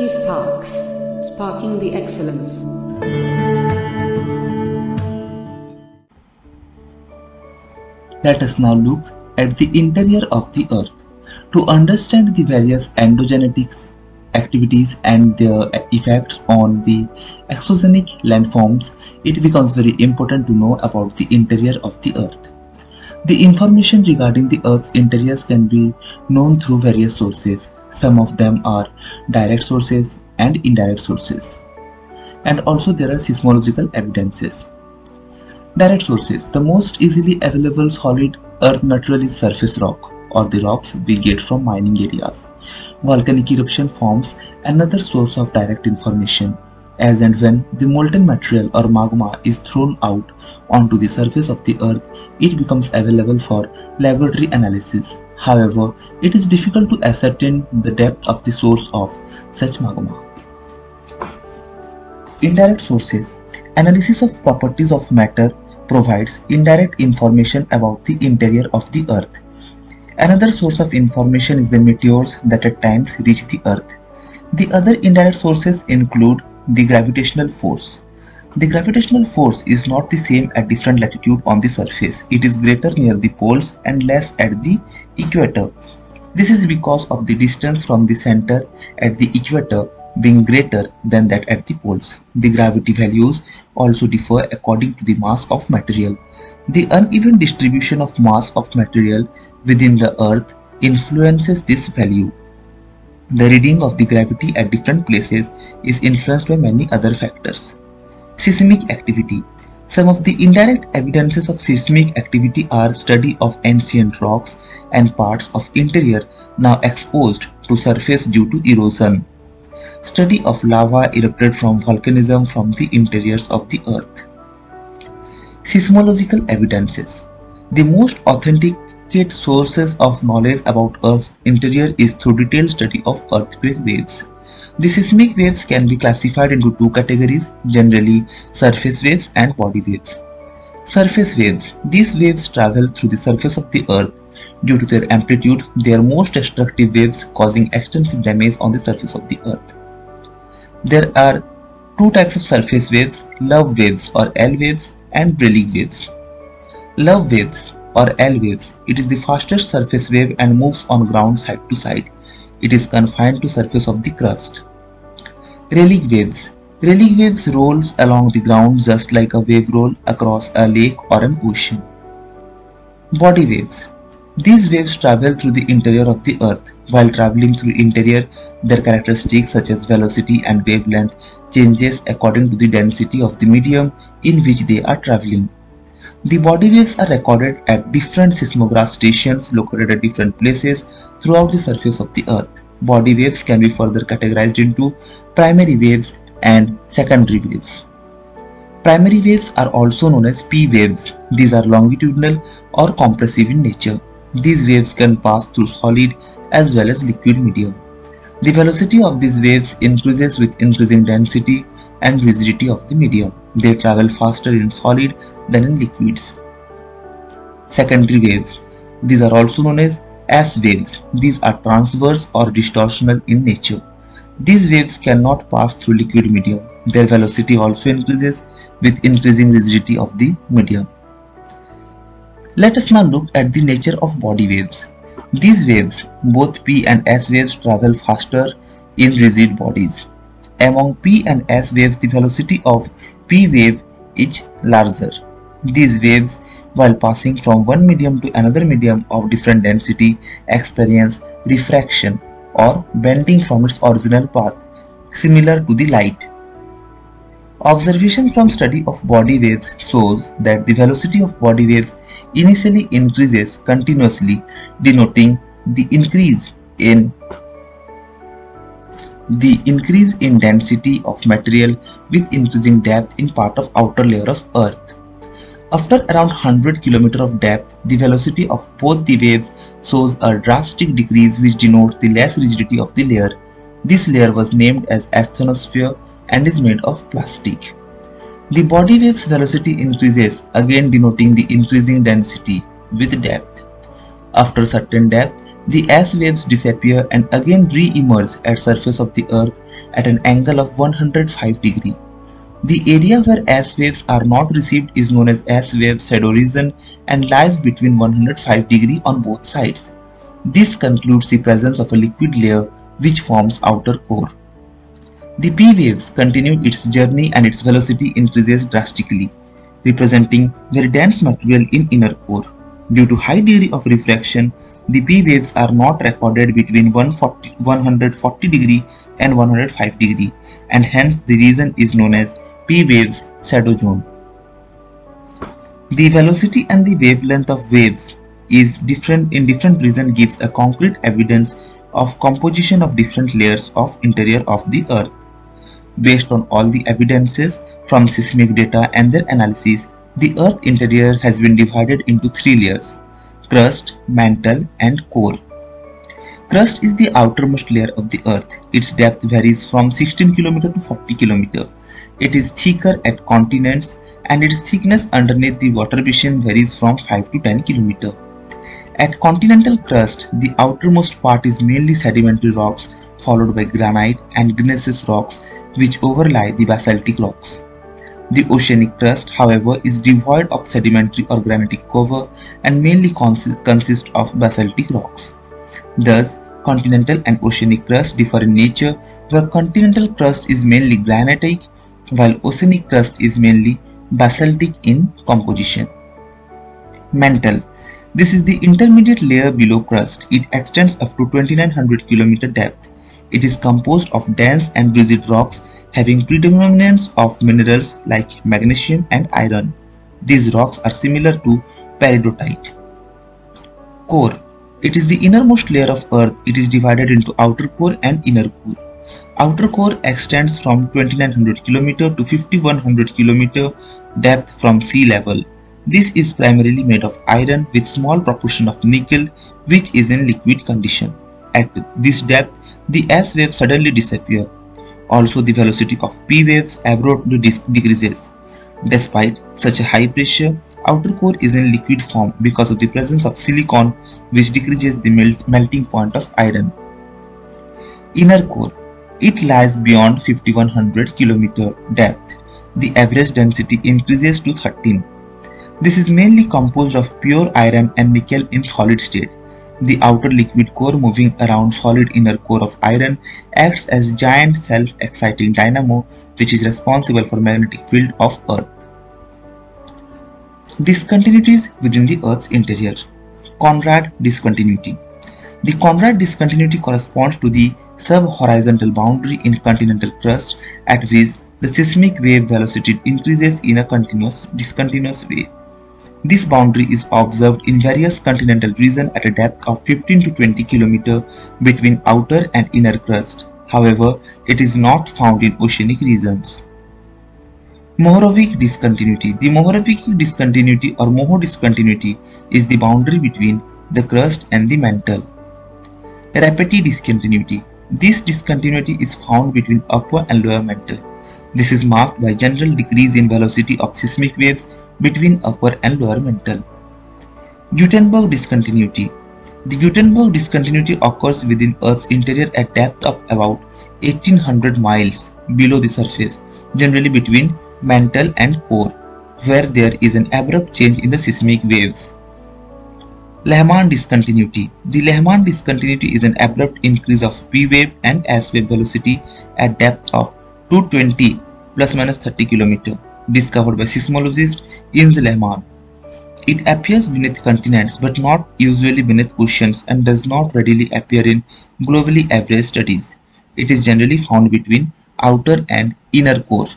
eSparks, sparking the excellence. Let us now look at the interior of the Earth. To understand the various endogenetics activities and their effects on the exogenic landforms, it becomes very important to know about the interior of the Earth. The information regarding the Earth's interiors can be known through various sources. Some of them are direct sources and indirect sources. And also there are seismological evidences. Direct sources. The most easily available solid earth material is surface rock or the rocks we get from mining areas. Volcanic eruption forms another source of direct information as and when the molten material or magma is thrown out onto the surface of the earth, it becomes available for laboratory analysis. However, it is difficult to ascertain the depth of the source of such magma. Indirect sources Analysis of properties of matter provides indirect information about the interior of the earth. Another source of information is the meteors that at times reach the earth. The other indirect sources include the gravitational force. The gravitational force is not the same at different latitude on the surface. It is greater near the poles and less at the equator. This is because of the distance from the center at the equator being greater than that at the poles. The gravity values also differ according to the mass of material. The uneven distribution of mass of material within the earth influences this value. The reading of the gravity at different places is influenced by many other factors. Seismic activity Some of the indirect evidences of seismic activity are study of ancient rocks and parts of interior now exposed to surface due to erosion. Study of lava erupted from volcanism from the interiors of the earth. Seismological evidences The most authentic sources of knowledge about Earth's interior is through detailed study of earthquake waves. The seismic waves can be classified into two categories, generally surface waves and body waves. Surface waves. These waves travel through the surface of the earth. Due to their amplitude, they are most destructive waves causing extensive damage on the surface of the earth. There are two types of surface waves, love waves or L waves and Rayleigh waves. Love waves or L waves. It is the fastest surface wave and moves on ground side to side. It is confined to surface of the crust. Rayleigh waves. Rayleigh waves rolls along the ground just like a wave roll across a lake or an ocean. Body waves. These waves travel through the interior of the earth. While traveling through interior, their characteristics such as velocity and wavelength changes according to the density of the medium in which they are traveling. The body waves are recorded at different seismograph stations located at different places throughout the surface of the earth. Body waves can be further categorized into primary waves and secondary waves. Primary waves are also known as P waves. These are longitudinal or compressive in nature. These waves can pass through solid as well as liquid medium. The velocity of these waves increases with increasing density and rigidity of the medium. They travel faster in solid than in liquids. Secondary waves. These are also known as S waves. These are transverse or distortional in nature. These waves cannot pass through liquid medium. Their velocity also increases with increasing rigidity of the medium. Let us now look at the nature of body waves. These waves, both P and S waves travel faster in rigid bodies. Among P and S waves, the velocity of P wave is larger. These waves, while passing from one medium to another medium of different density, experience refraction or bending from its original path, similar to the light. Observation from study of body waves shows that the velocity of body waves initially increases continuously, denoting the increase in the increase in density of material with increasing depth in part of outer layer of earth. After around 100 km of depth, the velocity of both the waves shows a drastic decrease which denotes the less rigidity of the layer. This layer was named as asthenosphere and is made of plastic. The body wave's velocity increases, again denoting the increasing density with depth. After certain depth, the S waves disappear and again re-emerge at surface of the earth at an angle of 105 degree. The area where S waves are not received is known as S wave shadow region and lies between 105 degree on both sides. This concludes the presence of a liquid layer which forms outer core. The P waves continue its journey and its velocity increases drastically, representing very dense material in inner core. Due to high degree of refraction, the P waves are not recorded between 140, 140 degree and 105 degree and hence the region is known as P waves shadow zone. The velocity and the wavelength of waves is different in different region gives a concrete evidence of composition of different layers of interior of the earth. Based on all the evidences from seismic data and their analysis, the earth interior has been divided into three layers crust, mantle, and core. Crust is the outermost layer of the earth. Its depth varies from 16 km to 40 km. It is thicker at continents and its thickness underneath the water basin varies from 5 to 10 km. At continental crust, the outermost part is mainly sedimentary rocks followed by granite and gneiss rocks which overlie the basaltic rocks. The oceanic crust, however, is devoid of sedimentary or granitic cover and mainly consist, consists of basaltic rocks. Thus, continental and oceanic crust differ in nature, where continental crust is mainly granitic, while oceanic crust is mainly basaltic in composition. Mantle This is the intermediate layer below crust. It extends up to 2900 km depth. It is composed of dense and rigid rocks having predominance of minerals like magnesium and iron. These rocks are similar to peridotite. Core It is the innermost layer of earth. It is divided into outer core and inner core. Outer core extends from 2900 km to 5100 km depth from sea level. This is primarily made of iron with small proportion of nickel which is in liquid condition. At this depth, the S waves suddenly disappear also the velocity of P waves abruptly decreases. Despite such a high pressure, outer core is in liquid form because of the presence of silicon which decreases the melt melting point of iron. Inner core. It lies beyond 5100 km depth. The average density increases to 13. This is mainly composed of pure iron and nickel in solid state. The outer liquid core moving around solid inner core of iron acts as giant self-exciting dynamo which is responsible for magnetic field of Earth. Discontinuities within the Earth's interior. Conrad discontinuity. The Conrad discontinuity corresponds to the sub-horizontal boundary in continental crust at which the seismic wave velocity increases in a continuous discontinuous way. This boundary is observed in various continental regions at a depth of 15 to 20 km between outer and inner crust. However, it is not found in oceanic regions. Mohorovic discontinuity. The Mohorovic discontinuity or Moho discontinuity is the boundary between the crust and the mantle. Repetti discontinuity. This discontinuity is found between upper and lower mantle. This is marked by general decrease in velocity of seismic waves between upper and lower mantle. Gutenberg discontinuity. The Gutenberg discontinuity occurs within Earth's interior at depth of about 1800 miles below the surface, generally between mantle and core, where there is an abrupt change in the seismic waves. Lehmann discontinuity. The Lehmann discontinuity is an abrupt increase of P wave and S wave velocity at depth of 220 plus minus 30 km discovered by seismologist Jens Lehmann. It appears beneath continents but not usually beneath oceans and does not readily appear in globally average studies. It is generally found between outer and inner core.